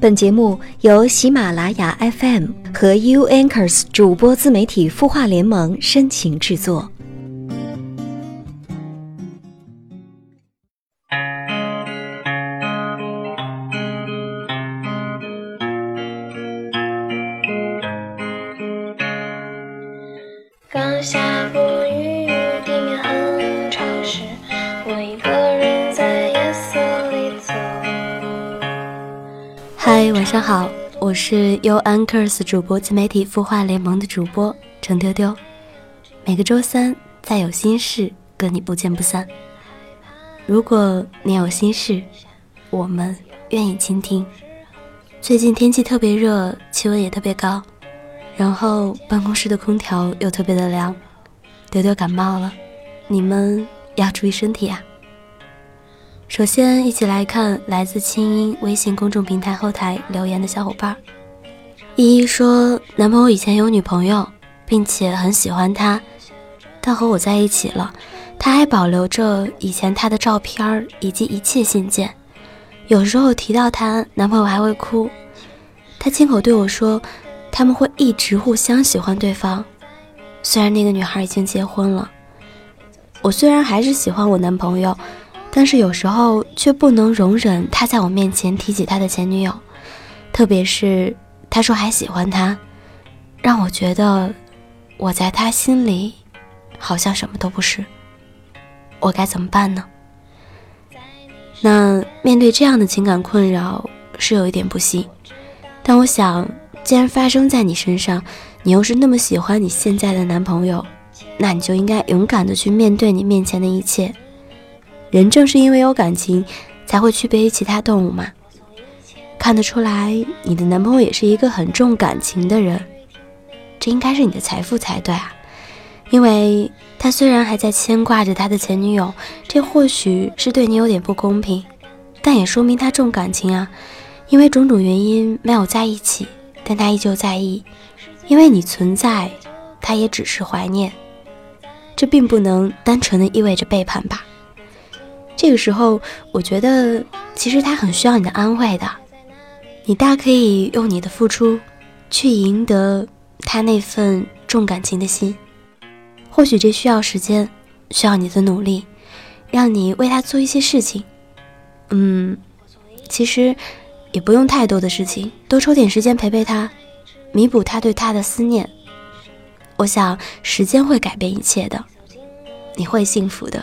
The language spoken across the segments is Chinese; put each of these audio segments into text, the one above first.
本节目由喜马拉雅 FM 和 U Anchors 主播自媒体孵化联盟深情制作。晚上好，我是 U Anchors 主播自媒体孵化联盟的主播程丢丢。每个周三，再有心事跟你不见不散。如果你有心事，我们愿意倾听。最近天气特别热，气温也特别高。然后办公室的空调又特别的凉，丢丢感冒了，你们要注意身体啊。首先，一起来看来自清音微信公众平台后台留言的小伙伴。依依说，男朋友以前有女朋友，并且很喜欢她，但和我在一起了，他还保留着以前他的照片以及一切信件。有时候提到他，男朋友还会哭。他亲口对我说。他们会一直互相喜欢对方，虽然那个女孩已经结婚了。我虽然还是喜欢我男朋友，但是有时候却不能容忍他在我面前提起他的前女友，特别是他说还喜欢他，让我觉得我在他心里好像什么都不是。我该怎么办呢？那面对这样的情感困扰是有一点不幸，但我想。既然发生在你身上，你又是那么喜欢你现在的男朋友，那你就应该勇敢的去面对你面前的一切。人正是因为有感情，才会区别于其他动物嘛。看得出来，你的男朋友也是一个很重感情的人，这应该是你的财富才对啊。因为他虽然还在牵挂着他的前女友，这或许是对你有点不公平，但也说明他重感情啊。因为种种原因没有在一起。但他依旧在意，因为你存在，他也只是怀念。这并不能单纯的意味着背叛吧？这个时候，我觉得其实他很需要你的安慰的。你大可以用你的付出，去赢得他那份重感情的心。或许这需要时间，需要你的努力，让你为他做一些事情。嗯，其实。也不用太多的事情，多抽点时间陪陪他，弥补他对他的思念。我想时间会改变一切的，你会幸福的。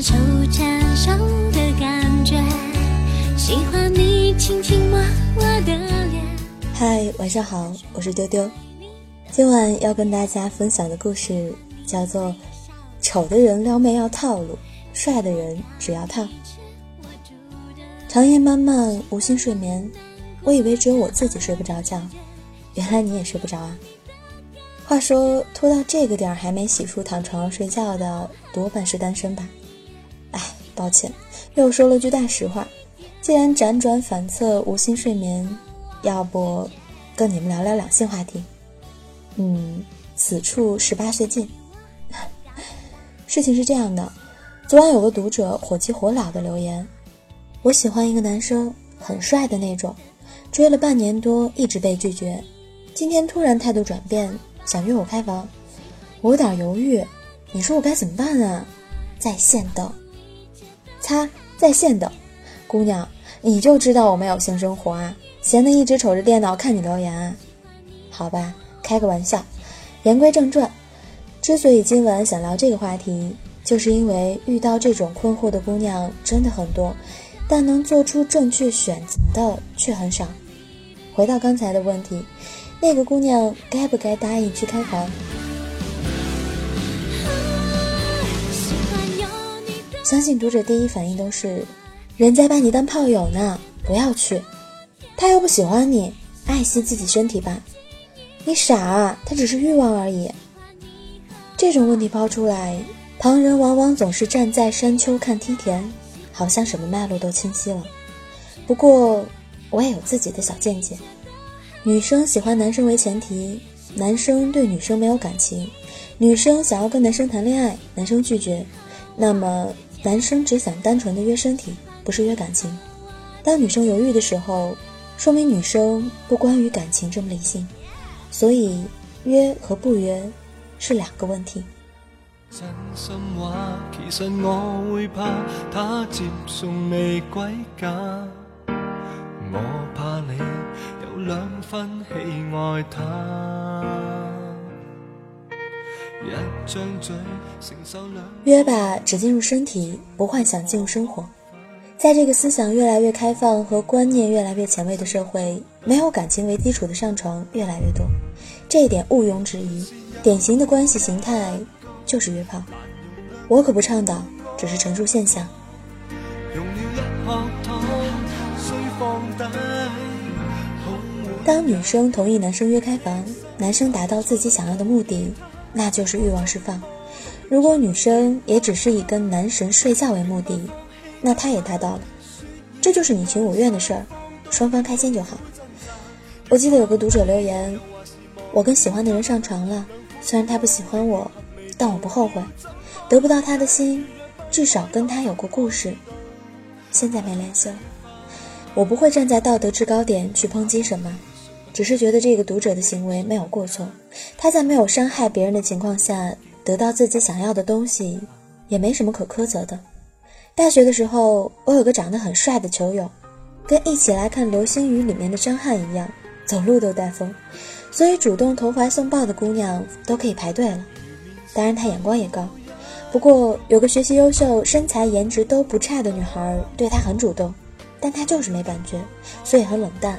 手牵手的感觉，喜欢你轻轻摸我的脸。嗨，晚上好，我是丢丢。今晚要跟大家分享的故事叫做《丑的人撩妹要套路，帅的人只要套》。长夜漫漫，无心睡眠，我以为只有我自己睡不着觉，原来你也睡不着啊。话说，拖到这个点儿还没洗漱躺床上睡觉的，多半是单身吧？抱歉，又说了句大实话。既然辗转反侧无心睡眠，要不跟你们聊聊两性话题？嗯，此处十八岁禁。事情是这样的，昨晚有个读者火急火燎的留言：我喜欢一个男生，很帅的那种，追了半年多，一直被拒绝。今天突然态度转变。想约我开房，我有点犹豫，你说我该怎么办啊？在线等，擦，在线等，姑娘，你就知道我没有性生活啊？闲的一直瞅着电脑看你留言啊？好吧，开个玩笑。言归正传，之所以今晚想聊这个话题，就是因为遇到这种困惑的姑娘真的很多，但能做出正确选择的却很少。回到刚才的问题，那个姑娘该不该答应去开房？相信读者第一反应都是，人家把你当炮友呢，不要去。他又不喜欢你，爱惜自己身体吧。你傻，啊他只是欲望而已。这种问题抛出来，旁人往往总是站在山丘看梯田，好像什么脉络都清晰了。不过，我也有自己的小见解。女生喜欢男生为前提，男生对女生没有感情，女生想要跟男生谈恋爱，男生拒绝，那么男生只想单纯的约身体，不是约感情。当女生犹豫的时候，说明女生不关于感情这么理性，所以约和不约。是两个问题。约吧，只进入身体，不幻想进入生活。在这个思想越来越开放和观念越来越前卫的社会，没有感情为基础的上床越来越多，这一点毋庸置疑。典型的关系形态就是约炮，我可不倡导，只是陈述现象。当女生同意男生约开房，男生达到自己想要的目的，那就是欲望释放；如果女生也只是以跟男神睡觉为目的，那他也达到了。这就是你情我愿的事儿，双方开心就好。我记得有个读者留言：“我跟喜欢的人上床了。”虽然他不喜欢我，但我不后悔。得不到他的心，至少跟他有过故事。现在没联系了。我不会站在道德制高点去抨击什么，只是觉得这个读者的行为没有过错。他在没有伤害别人的情况下得到自己想要的东西，也没什么可苛责的。大学的时候，我有个长得很帅的球友，跟一起来看流星雨里面的张翰一样，走路都带风。所以，主动投怀送抱的姑娘都可以排队了。当然，他眼光也高。不过，有个学习优秀、身材颜值都不差的女孩对他很主动，但他就是没感觉，所以很冷淡。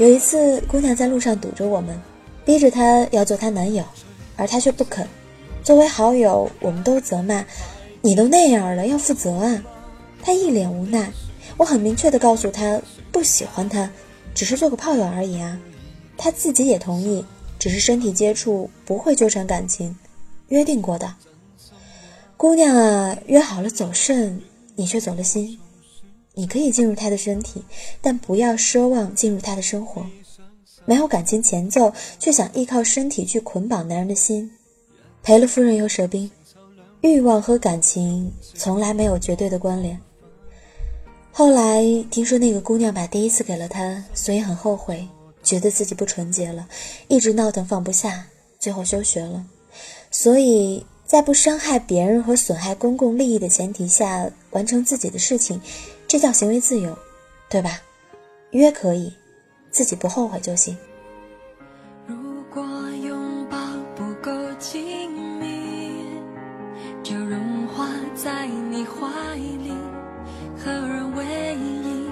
有一次，姑娘在路上堵着我们，逼着她要做她男友，而他却不肯。作为好友，我们都责骂：“你都那样了，要负责啊！”他一脸无奈。我很明确的告诉他，不喜欢他，只是做个炮友而已啊。他自己也同意，只是身体接触不会纠缠感情，约定过的。姑娘啊，约好了走肾，你却走了心。你可以进入他的身体，但不要奢望进入他的生活。没有感情前奏，却想依靠身体去捆绑男人的心，赔了夫人又折兵。欲望和感情从来没有绝对的关联。后来听说那个姑娘把第一次给了他，所以很后悔。觉得自己不纯洁了，一直闹腾放不下，最后休学了。所以在不伤害别人和损害公共利益的前提下完成自己的事情，这叫行为自由，对吧？约可以，自己不后悔就行。如果拥抱不够亲密，就融化在你怀里，合而为一，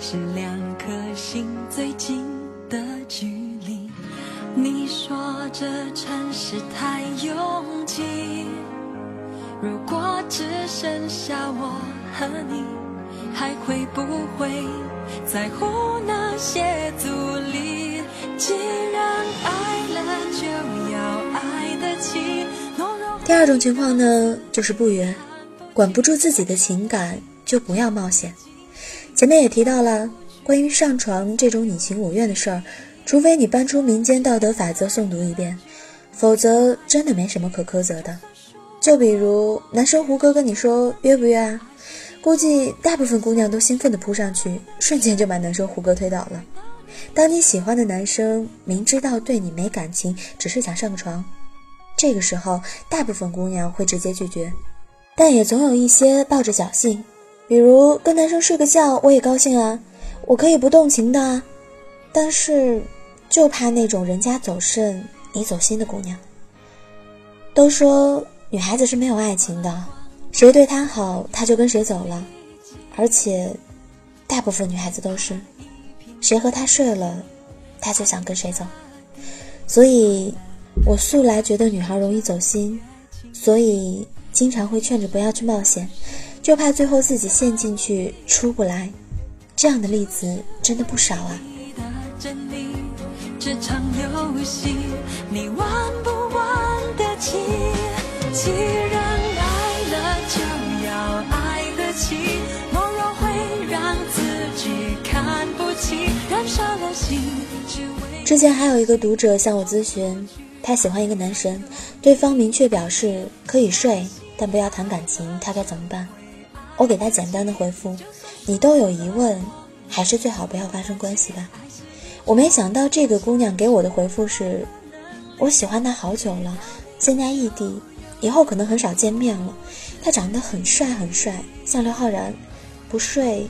是两颗心最近。的距离，你说这城市太拥挤。如果只剩下我和你，还会不会在乎那些阻力？既然爱了，就要爱得起。第二种情况呢，就是不约，管不住自己的情感，就不要冒险。前面也提到了。关于上床这种你情我愿的事儿，除非你搬出民间道德法则诵读一遍，否则真的没什么可苛责的。就比如男生胡歌跟你说约不约啊？估计大部分姑娘都兴奋地扑上去，瞬间就把男生胡歌推倒了。当你喜欢的男生明知道对你没感情，只是想上床，这个时候大部分姑娘会直接拒绝，但也总有一些抱着侥幸，比如跟男生睡个觉我也高兴啊，我可以不动情的啊。但是就怕那种人家走肾你走心的姑娘。都说女孩子是没有爱情的。谁对他好，他就跟谁走了，而且，大部分女孩子都是，谁和他睡了，他就想跟谁走。所以，我素来觉得女孩容易走心，所以经常会劝着不要去冒险，就怕最后自己陷进去出不来。这样的例子真的不少啊。这场游戏，你玩不玩得起？既然之前还有一个读者向我咨询，他喜欢一个男神，对方明确表示可以睡，但不要谈感情，他该怎么办？我给他简单的回复：你都有疑问，还是最好不要发生关系吧。我没想到这个姑娘给我的回复是：我喜欢他好久了，现在异地，以后可能很少见面了。他长得很帅很帅，像刘昊然，不睡，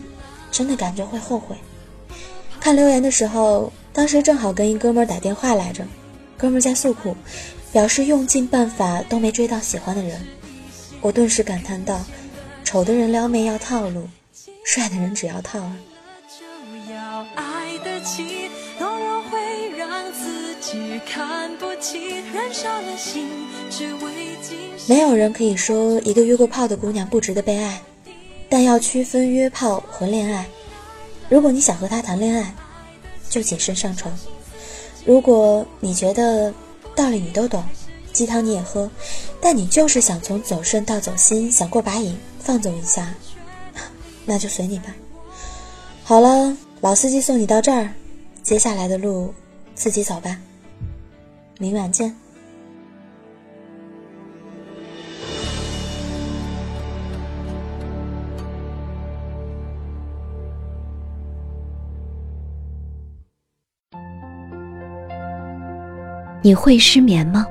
真的感觉会后悔。看留言的时候，当时正好跟一哥们打电话来着，哥们在诉苦，表示用尽办法都没追到喜欢的人。我顿时感叹道：“丑的人撩妹要套路，帅的人只要套啊。”没有人可以说一个约过炮的姑娘不值得被爱，但要区分约炮和恋爱。如果你想和她谈恋爱，就谨慎上床；如果你觉得道理你都懂，鸡汤你也喝，但你就是想从走肾到走心，想过把瘾，放纵一下，那就随你吧。好了，老司机送你到这儿，接下来的路自己走吧。明晚见。你会失眠吗？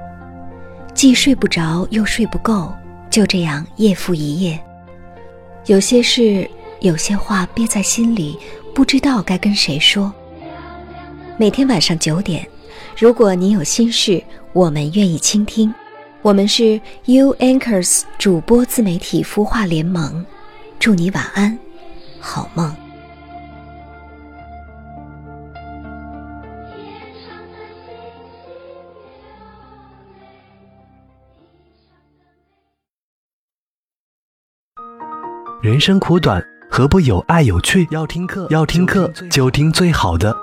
既睡不着又睡不够，就这样夜复一夜。有些事，有些话憋在心里，不知道该跟谁说。每天晚上九点，如果你有心事，我们愿意倾听。我们是 U Anchors 主播自媒体孵化联盟，祝你晚安，好梦。人生苦短，何不有爱有趣？要听课，要听课就听最好的。